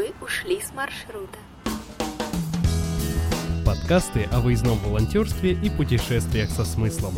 вы ушли с маршрута. Подкасты о выездном волонтерстве и путешествиях со смыслом.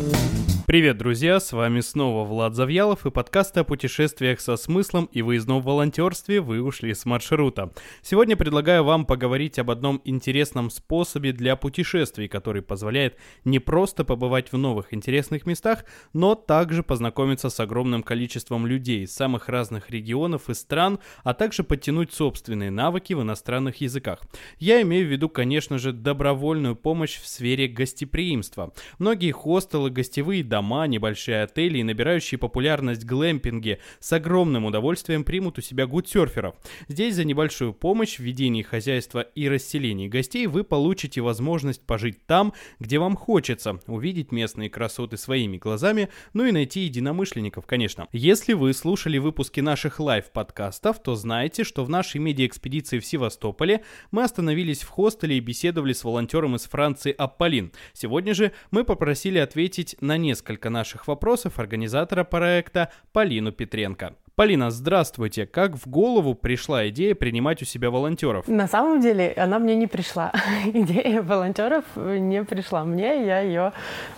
Привет, друзья! С вами снова Влад Завьялов и подкасты о путешествиях со смыслом и выездном волонтерстве «Вы ушли с маршрута». Сегодня предлагаю вам поговорить об одном интересном способе для путешествий, который позволяет не просто побывать в новых интересных местах, но также познакомиться с огромным количеством людей из самых разных регионов и стран, а также подтянуть собственные навыки в иностранных языках. Я имею в виду, конечно же, добровольную помощь в сфере гостеприимства. Многие хостелы, гостевые дома, небольшие отели и набирающие популярность глэмпинги с огромным удовольствием примут у себя гудсерферов. Здесь за небольшую помощь в ведении хозяйства и расселении гостей вы получите возможность пожить там, где вам хочется, увидеть местные красоты своими глазами, ну и найти единомышленников, конечно. Если вы слушали выпуски наших лайв-подкастов, то знаете, что в нашей медиа-экспедиции в Севастополе мы остановились в хостеле и беседовали с волонтером из Франции Аполлин. Сегодня же мы попросили ответить на несколько наших вопросов организатора проекта Полину Петренко. Полина, здравствуйте. Как в голову пришла идея принимать у себя волонтеров? На самом деле она мне не пришла. Идея волонтеров не пришла мне. Я ее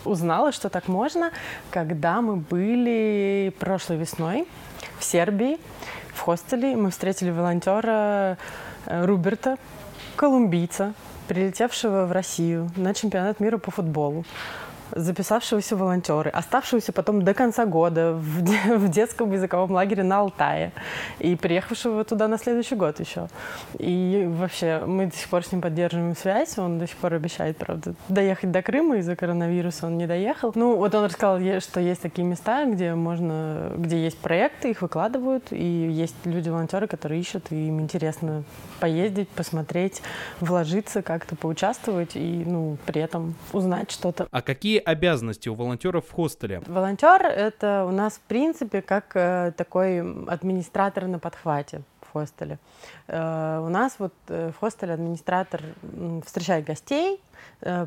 узнала, что так можно, когда мы были прошлой весной в Сербии, в хостеле. Мы встретили волонтера э, Руберта, колумбийца, прилетевшего в Россию на чемпионат мира по футболу записавшегося волонтеры, оставшегося потом до конца года в, в детском языковом лагере на Алтае и приехавшего туда на следующий год еще. И вообще мы до сих пор с ним поддерживаем связь, он до сих пор обещает, правда, доехать до Крыма из-за коронавируса, он не доехал. Ну, вот он рассказал, что есть такие места, где можно, где есть проекты, их выкладывают, и есть люди-волонтеры, которые ищут, и им интересно поездить, посмотреть, вложиться, как-то поучаствовать и, ну, при этом узнать что-то. А какие обязанности у волонтеров в хостеле? Волонтер — это у нас, в принципе, как э, такой администратор на подхвате в хостеле. Э, у нас вот э, в хостеле администратор встречает гостей,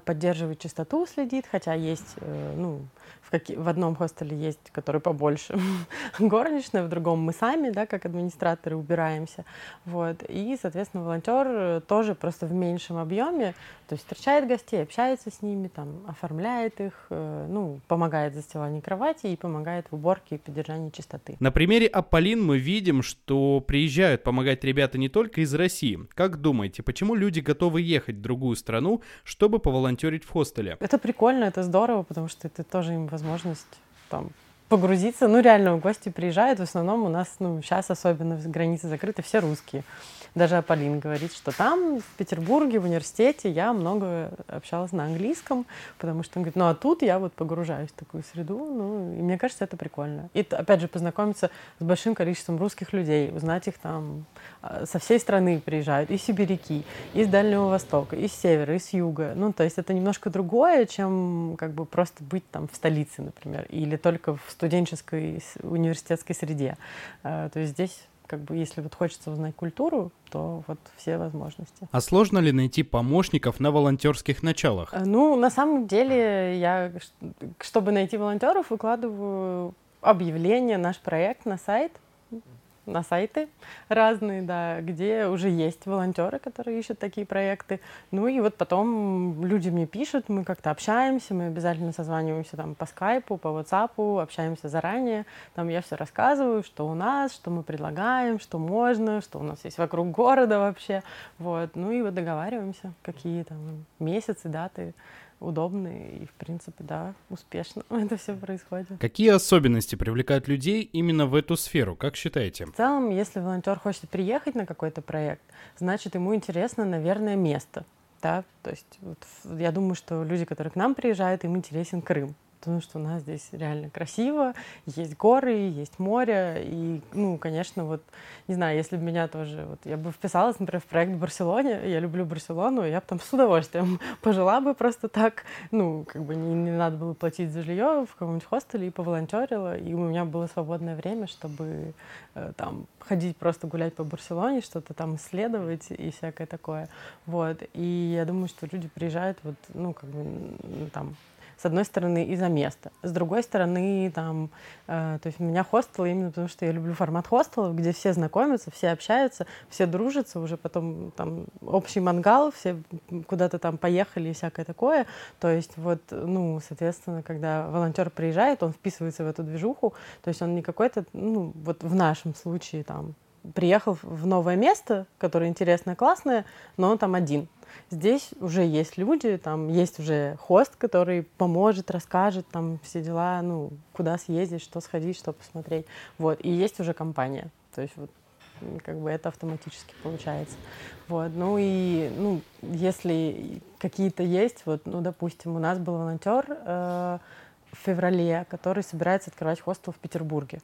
поддерживает чистоту, следит, хотя есть, э, ну, в, каки... в одном хостеле есть, который побольше горничная, в другом мы сами, да, как администраторы убираемся, вот, и, соответственно, волонтер тоже просто в меньшем объеме, то есть встречает гостей, общается с ними, там, оформляет их, э, ну, помогает в застилании кровати и помогает в уборке и поддержании чистоты. На примере Аполлин мы видим, что приезжают помогать ребята не только из России. Как думаете, почему люди готовы ехать в другую страну, чтобы поволонтерить в хостеле? Это прикольно, это здорово, потому что это тоже им возможность там погрузиться. Ну, реально, в гости приезжают, в основном у нас, ну, сейчас особенно границы закрыты, все русские. Даже Аполлин говорит, что там, в Петербурге, в университете, я много общалась на английском, потому что он говорит, ну а тут я вот погружаюсь в такую среду, ну, и мне кажется, это прикольно. И, опять же, познакомиться с большим количеством русских людей, узнать их там, а, со всей страны приезжают, из сибиряки, из Дальнего Востока, из севера, из юга. Ну, то есть это немножко другое, чем как бы просто быть там в столице, например, или только в студенческой университетской среде. А, то есть здесь как бы, если вот хочется узнать культуру, то вот все возможности. А сложно ли найти помощников на волонтерских началах? Э, ну, на самом деле, я, чтобы найти волонтеров, выкладываю объявление, наш проект на сайт – на сайты разные, да, где уже есть волонтеры, которые ищут такие проекты. Ну и вот потом люди мне пишут, мы как-то общаемся, мы обязательно созваниваемся там по скайпу, по ватсапу, общаемся заранее. Там я все рассказываю, что у нас, что мы предлагаем, что можно, что у нас есть вокруг города вообще. Вот. Ну и вот договариваемся, какие там месяцы, даты удобные и, в принципе, да, успешно это все происходит. Какие особенности привлекают людей именно в эту сферу, как считаете? В целом, если волонтер хочет приехать на какой-то проект, значит, ему интересно, наверное, место. Да? То есть вот, я думаю, что люди, которые к нам приезжают, им интересен Крым потому что у нас здесь реально красиво, есть горы, есть море, и, ну, конечно, вот, не знаю, если бы меня тоже, вот, я бы вписалась, например, в проект в Барселоне, я люблю Барселону, я бы там с удовольствием пожила бы просто так, ну, как бы не, не надо было платить за жилье в каком-нибудь хостеле и поволонтерила, и у меня было свободное время, чтобы э, там ходить просто гулять по Барселоне, что-то там исследовать и всякое такое, вот, и я думаю, что люди приезжают вот, ну, как бы, там, с одной стороны, из-за места, с другой стороны, там, э, то есть у меня хостел именно потому, что я люблю формат хостела, где все знакомятся, все общаются, все дружатся, уже потом там общий мангал, все куда-то там поехали и всякое такое. То есть вот, ну, соответственно, когда волонтер приезжает, он вписывается в эту движуху, то есть он не какой-то, ну, вот в нашем случае там приехал в новое место, которое интересное, классное, но он там один. Здесь уже есть люди, там есть уже хост, который поможет, расскажет там все дела, ну, куда съездить, что сходить, что посмотреть. Вот, и есть уже компания. То есть вот как бы это автоматически получается. Вот, ну и, ну, если какие-то есть, вот, ну, допустим, у нас был волонтер э, в феврале, который собирается открывать хостел в Петербурге.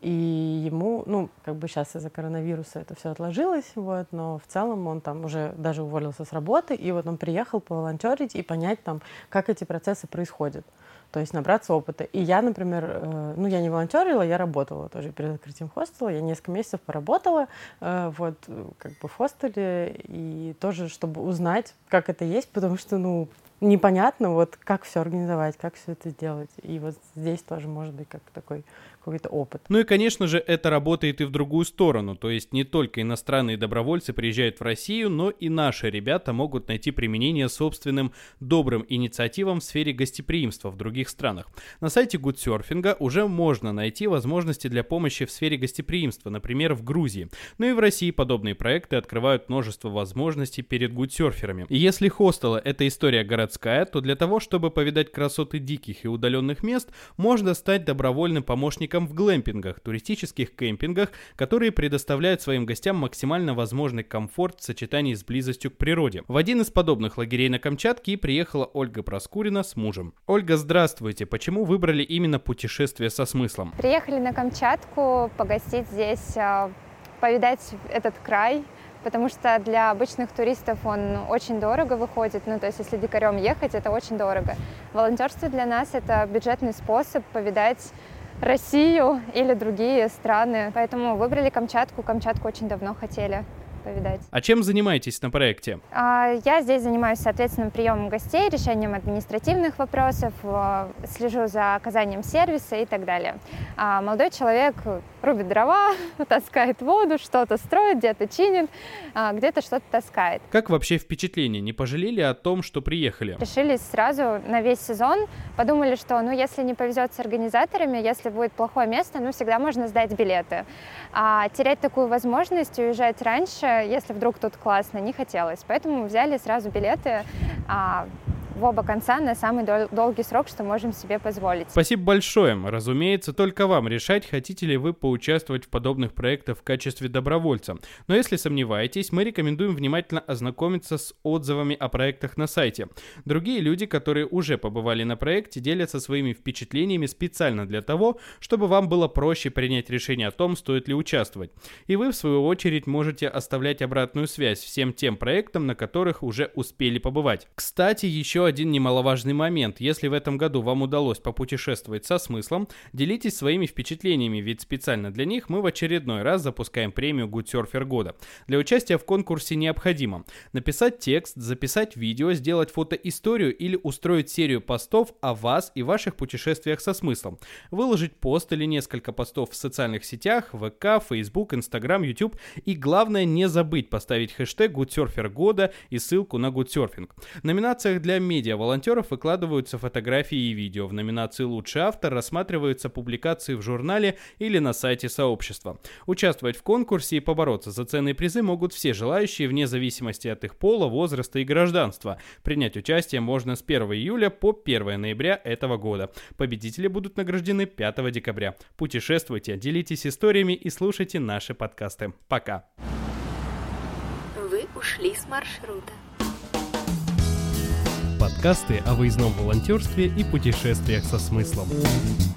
И ему, ну, как бы сейчас из-за коронавируса это все отложилось, вот, но в целом он там уже даже уволился с работы, и вот он приехал поволонтерить и понять там, как эти процессы происходят. То есть набраться опыта. И я, например, э, ну, я не волонтерила, я работала тоже перед открытием хостела. Я несколько месяцев поработала э, вот как бы в хостеле. И тоже, чтобы узнать, как это есть, потому что, ну, непонятно, вот как все организовать, как все это сделать. И вот здесь тоже может быть как такой какой-то опыт. Ну и, конечно же, это работает и в другую сторону, то есть не только иностранные добровольцы приезжают в Россию, но и наши ребята могут найти применение собственным добрым инициативам в сфере гостеприимства в других странах. На сайте Гудсерфинга уже можно найти возможности для помощи в сфере гостеприимства, например, в Грузии. Ну и в России подобные проекты открывают множество возможностей перед гудсерферами. И если хостелы — это история городская, то для того, чтобы повидать красоты диких и удаленных мест, можно стать добровольным помощником в глэмпингах, туристических кемпингах, которые предоставляют своим гостям максимально возможный комфорт в сочетании с близостью к природе. В один из подобных лагерей на Камчатке приехала Ольга Проскурина с мужем. Ольга, здравствуйте. Почему выбрали именно путешествие со смыслом? Приехали на Камчатку погостить здесь, а, повидать этот край, потому что для обычных туристов он очень дорого выходит, ну то есть если дикарем ехать, это очень дорого. Волонтерство для нас это бюджетный способ повидать Россию или другие страны. Поэтому выбрали Камчатку. Камчатку очень давно хотели повидать. А чем занимаетесь на проекте? А, я здесь занимаюсь, соответственно, приемом гостей, решением административных вопросов, э, слежу за оказанием сервиса и так далее. А молодой человек рубит дрова, таскает воду, что-то строит, где-то чинит, а, где-то что-то таскает. Как вообще впечатление? Не пожалели о том, что приехали? Решили сразу на весь сезон. Подумали, что ну если не повезет с организаторами, если будет плохое место, ну всегда можно сдать билеты. А терять такую возможность, уезжать раньше, если вдруг тут классно, не хотелось. Поэтому взяли сразу билеты а, в оба конца на самый дол- долгий срок, что можем себе позволить. Спасибо большое. Разумеется, только вам решать, хотите ли вы поучаствовать в подобных проектах в качестве добровольца. Но если сомневаетесь, мы рекомендуем внимательно ознакомиться с отзывами о проектах на сайте. Другие люди, которые уже побывали на проекте, делятся своими впечатлениями специально для того, чтобы вам было проще принять решение о том, стоит ли участвовать. И вы, в свою очередь, можете оставлять обратную связь всем тем проектам, на которых уже успели побывать. Кстати, еще один немаловажный момент. Если в этом году вам удалось попутешествовать со смыслом, делитесь своими впечатлениями, ведь специально для них мы в очередной раз запускаем премию Surfer года. Для участия в конкурсе необходимо написать текст, записать видео, сделать фотоисторию или устроить серию постов о вас и ваших путешествиях со смыслом. Выложить пост или несколько постов в социальных сетях, ВК, Facebook, Instagram, YouTube и главное не забыть поставить хэштег Surfer года и ссылку на Surfing. В номинациях для медиа медиа-волонтеров выкладываются фотографии и видео. В номинации «Лучший автор» рассматриваются публикации в журнале или на сайте сообщества. Участвовать в конкурсе и побороться за ценные призы могут все желающие вне зависимости от их пола, возраста и гражданства. Принять участие можно с 1 июля по 1 ноября этого года. Победители будут награждены 5 декабря. Путешествуйте, делитесь историями и слушайте наши подкасты. Пока! Вы ушли с маршрута подкасты о выездном волонтерстве и путешествиях со смыслом.